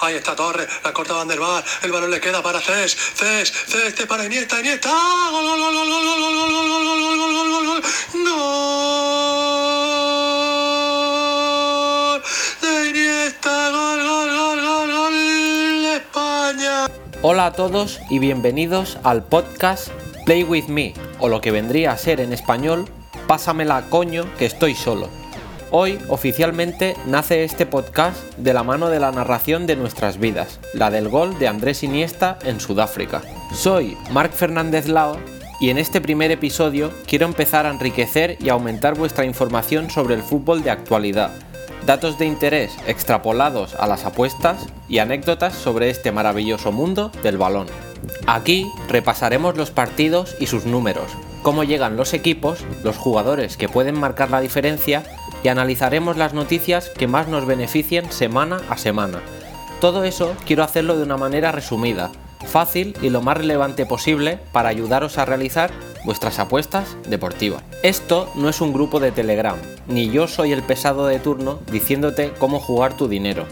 Ahí está Torres, la corta Van der Vaart, el balón le queda para Cés, Cés, Cés, este para Iniesta, Iniesta. Gol, gol, gol, gol, gol, gol, gol, gol, gol, gol, gol, gol, gol, gol, Iniesta, gol, gol, gol, gol, gol España. Hola a todos y bienvenidos al podcast Play With Me, o lo que vendría a ser en español, Pásamela coño que estoy solo. Hoy oficialmente nace este podcast de la mano de la narración de nuestras vidas, la del gol de Andrés Iniesta en Sudáfrica. Soy Marc Fernández Lao y en este primer episodio quiero empezar a enriquecer y aumentar vuestra información sobre el fútbol de actualidad, datos de interés extrapolados a las apuestas y anécdotas sobre este maravilloso mundo del balón. Aquí repasaremos los partidos y sus números, cómo llegan los equipos, los jugadores que pueden marcar la diferencia y analizaremos las noticias que más nos beneficien semana a semana. Todo eso quiero hacerlo de una manera resumida, fácil y lo más relevante posible para ayudaros a realizar vuestras apuestas deportivas. Esto no es un grupo de Telegram, ni yo soy el pesado de turno diciéndote cómo jugar tu dinero.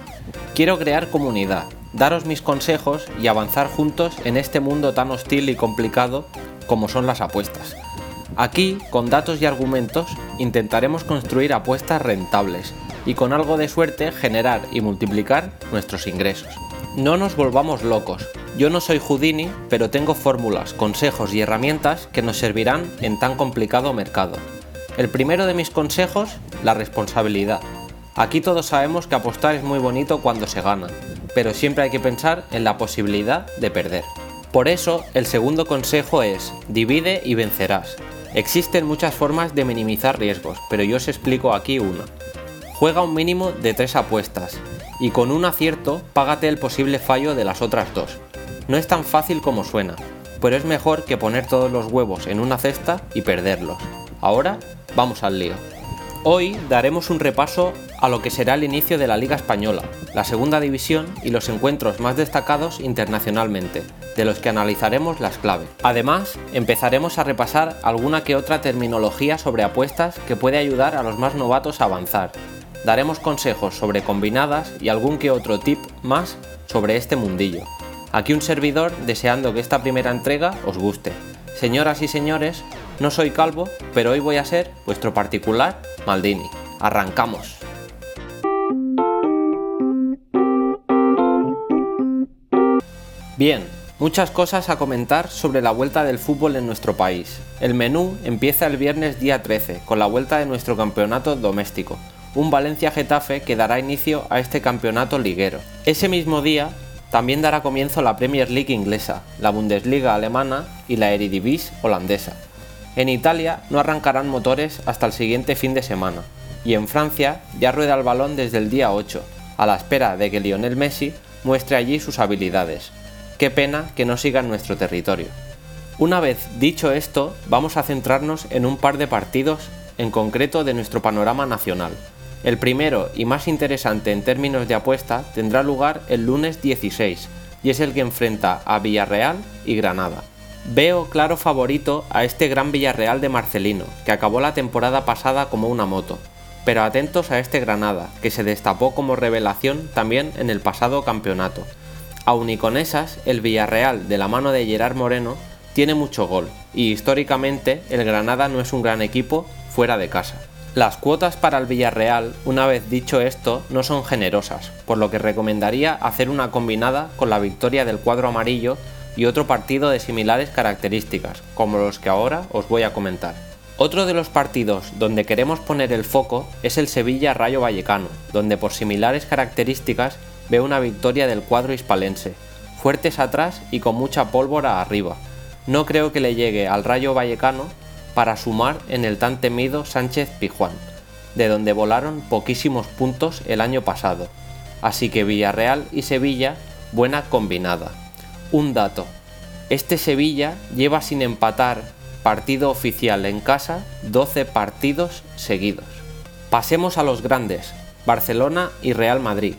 Quiero crear comunidad, daros mis consejos y avanzar juntos en este mundo tan hostil y complicado como son las apuestas. Aquí, con datos y argumentos, intentaremos construir apuestas rentables y con algo de suerte generar y multiplicar nuestros ingresos. No nos volvamos locos. Yo no soy Houdini, pero tengo fórmulas, consejos y herramientas que nos servirán en tan complicado mercado. El primero de mis consejos, la responsabilidad. Aquí todos sabemos que apostar es muy bonito cuando se gana, pero siempre hay que pensar en la posibilidad de perder. Por eso, el segundo consejo es, divide y vencerás. Existen muchas formas de minimizar riesgos, pero yo os explico aquí una. Juega un mínimo de tres apuestas, y con un acierto págate el posible fallo de las otras dos. No es tan fácil como suena, pero es mejor que poner todos los huevos en una cesta y perderlos. Ahora, vamos al lío. Hoy daremos un repaso a lo que será el inicio de la Liga Española, la segunda división y los encuentros más destacados internacionalmente, de los que analizaremos las claves. Además, empezaremos a repasar alguna que otra terminología sobre apuestas que puede ayudar a los más novatos a avanzar. Daremos consejos sobre combinadas y algún que otro tip más sobre este mundillo. Aquí un servidor deseando que esta primera entrega os guste. Señoras y señores, no soy calvo, pero hoy voy a ser vuestro particular Maldini. Arrancamos. Bien, muchas cosas a comentar sobre la vuelta del fútbol en nuestro país. El menú empieza el viernes día 13 con la vuelta de nuestro campeonato doméstico, un Valencia-Getafe que dará inicio a este campeonato liguero. Ese mismo día también dará comienzo la Premier League inglesa, la Bundesliga alemana y la Eredivisie holandesa. En Italia no arrancarán motores hasta el siguiente fin de semana, y en Francia ya rueda el balón desde el día 8, a la espera de que Lionel Messi muestre allí sus habilidades. Qué pena que no siga en nuestro territorio. Una vez dicho esto, vamos a centrarnos en un par de partidos en concreto de nuestro panorama nacional. El primero y más interesante en términos de apuesta tendrá lugar el lunes 16 y es el que enfrenta a Villarreal y Granada. Veo claro favorito a este gran Villarreal de Marcelino, que acabó la temporada pasada como una moto, pero atentos a este Granada, que se destapó como revelación también en el pasado campeonato. Aun y con esas, el Villarreal, de la mano de Gerard Moreno, tiene mucho gol, y históricamente el Granada no es un gran equipo fuera de casa. Las cuotas para el Villarreal, una vez dicho esto, no son generosas, por lo que recomendaría hacer una combinada con la victoria del cuadro amarillo y otro partido de similares características, como los que ahora os voy a comentar. Otro de los partidos donde queremos poner el foco es el Sevilla Rayo Vallecano, donde por similares características ve una victoria del cuadro hispalense, fuertes atrás y con mucha pólvora arriba. No creo que le llegue al Rayo Vallecano para sumar en el tan temido Sánchez Pijuán, de donde volaron poquísimos puntos el año pasado. Así que Villarreal y Sevilla, buena combinada. Un dato. Este Sevilla lleva sin empatar partido oficial en casa 12 partidos seguidos. Pasemos a los grandes, Barcelona y Real Madrid.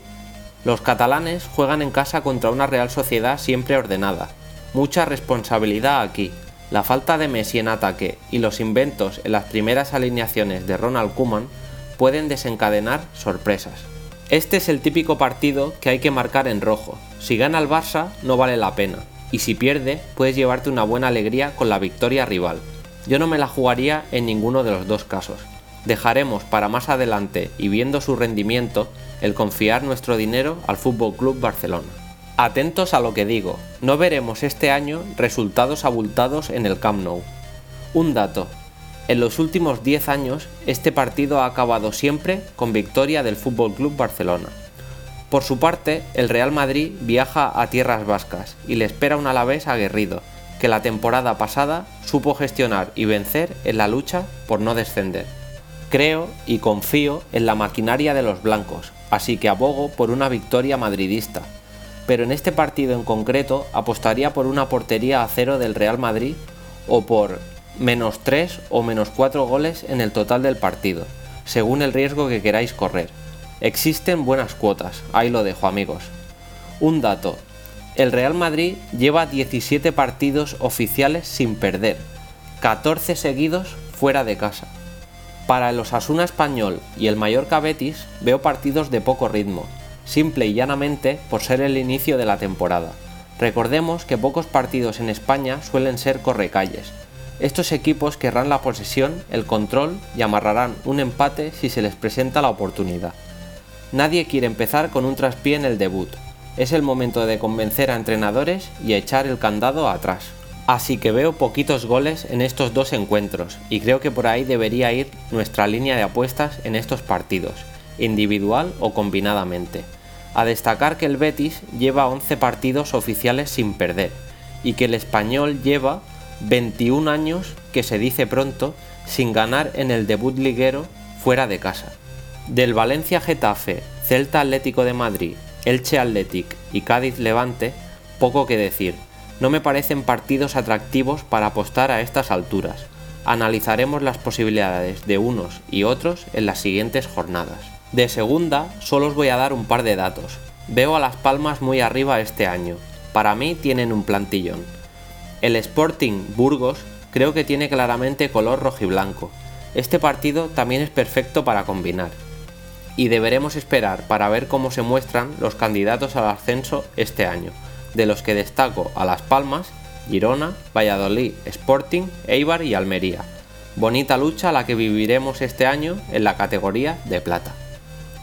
Los catalanes juegan en casa contra una Real Sociedad siempre ordenada. Mucha responsabilidad aquí. La falta de Messi en ataque y los inventos en las primeras alineaciones de Ronald Koeman pueden desencadenar sorpresas. Este es el típico partido que hay que marcar en rojo. Si gana el Barça no vale la pena, y si pierde puedes llevarte una buena alegría con la victoria rival. Yo no me la jugaría en ninguno de los dos casos. Dejaremos para más adelante y viendo su rendimiento el confiar nuestro dinero al Fútbol Club Barcelona. Atentos a lo que digo, no veremos este año resultados abultados en el Camp Nou. Un dato, en los últimos 10 años este partido ha acabado siempre con victoria del Fútbol Club Barcelona. Por su parte, el Real Madrid viaja a tierras vascas y le espera un Alavés aguerrido, que la temporada pasada supo gestionar y vencer en la lucha por no descender. Creo y confío en la maquinaria de los blancos, así que abogo por una victoria madridista. Pero en este partido en concreto apostaría por una portería a cero del Real Madrid o por menos 3 o menos 4 goles en el total del partido, según el riesgo que queráis correr. Existen buenas cuotas, ahí lo dejo amigos. Un dato, el Real Madrid lleva 17 partidos oficiales sin perder, 14 seguidos fuera de casa. Para el Osasuna español y el Mallorca Betis veo partidos de poco ritmo, simple y llanamente por ser el inicio de la temporada. Recordemos que pocos partidos en España suelen ser correcalles. Estos equipos querrán la posesión, el control y amarrarán un empate si se les presenta la oportunidad. Nadie quiere empezar con un traspié en el debut. Es el momento de convencer a entrenadores y echar el candado atrás. Así que veo poquitos goles en estos dos encuentros y creo que por ahí debería ir nuestra línea de apuestas en estos partidos, individual o combinadamente. A destacar que el Betis lleva 11 partidos oficiales sin perder y que el español lleva 21 años, que se dice pronto, sin ganar en el debut liguero fuera de casa. Del Valencia Getafe, Celta Atlético de Madrid, Elche Athletic y Cádiz Levante, poco que decir no me parecen partidos atractivos para apostar a estas alturas. Analizaremos las posibilidades de unos y otros en las siguientes jornadas. De segunda, solo os voy a dar un par de datos. Veo a Las Palmas muy arriba este año. Para mí tienen un plantillón. El Sporting Burgos creo que tiene claramente color rojiblanco. Este partido también es perfecto para combinar. Y deberemos esperar para ver cómo se muestran los candidatos al ascenso este año de los que destaco a Las Palmas, Girona, Valladolid, Sporting, Eibar y Almería. Bonita lucha la que viviremos este año en la categoría de plata.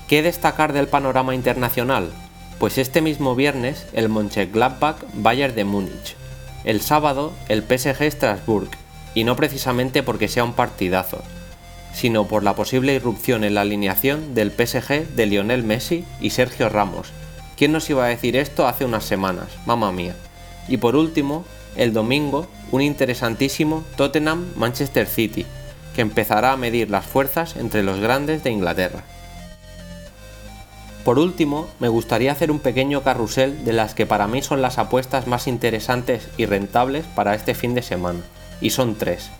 ¿Qué destacar del panorama internacional? Pues este mismo viernes el Mönchengladbach Bayern de Múnich. El sábado el PSG Strasbourg, y no precisamente porque sea un partidazo, sino por la posible irrupción en la alineación del PSG de Lionel Messi y Sergio Ramos, ¿Quién nos iba a decir esto hace unas semanas? Mamma mía. Y por último, el domingo, un interesantísimo Tottenham-Manchester City, que empezará a medir las fuerzas entre los grandes de Inglaterra. Por último, me gustaría hacer un pequeño carrusel de las que para mí son las apuestas más interesantes y rentables para este fin de semana, y son tres.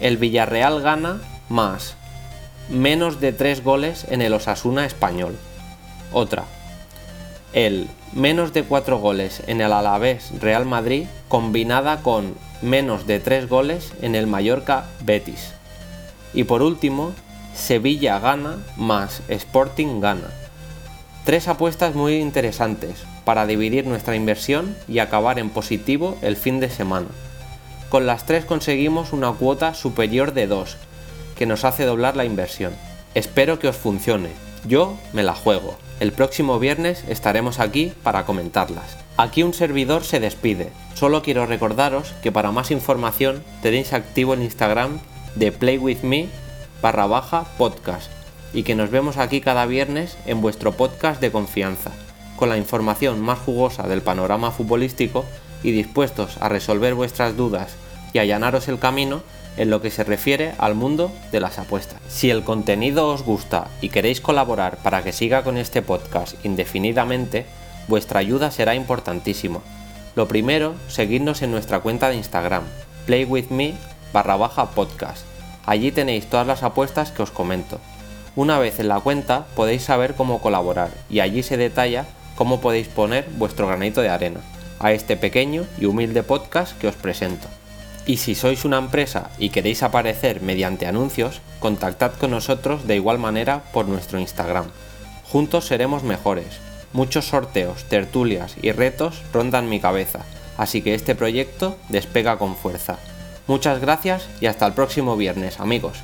El Villarreal gana más menos de tres goles en el Osasuna español. Otra, el menos de 4 goles en el Alavés Real Madrid combinada con menos de 3 goles en el Mallorca Betis. Y por último, Sevilla gana más Sporting gana. Tres apuestas muy interesantes para dividir nuestra inversión y acabar en positivo el fin de semana. Con las tres conseguimos una cuota superior de 2, que nos hace doblar la inversión. Espero que os funcione. Yo me la juego. El próximo viernes estaremos aquí para comentarlas. Aquí un servidor se despide. Solo quiero recordaros que para más información tenéis activo el Instagram de playwithme barra baja podcast y que nos vemos aquí cada viernes en vuestro podcast de confianza, con la información más jugosa del panorama futbolístico y dispuestos a resolver vuestras dudas y allanaros el camino en lo que se refiere al mundo de las apuestas. Si el contenido os gusta y queréis colaborar para que siga con este podcast indefinidamente, vuestra ayuda será importantísima. Lo primero, seguidnos en nuestra cuenta de Instagram, playwithme barra baja podcast. Allí tenéis todas las apuestas que os comento. Una vez en la cuenta podéis saber cómo colaborar y allí se detalla cómo podéis poner vuestro granito de arena a este pequeño y humilde podcast que os presento. Y si sois una empresa y queréis aparecer mediante anuncios, contactad con nosotros de igual manera por nuestro Instagram, Juntos seremos mejores. Muchos sorteos, tertulias y retos rondan mi cabeza, así que este proyecto despega con fuerza. Muchas gracias y hasta el próximo viernes, amigos.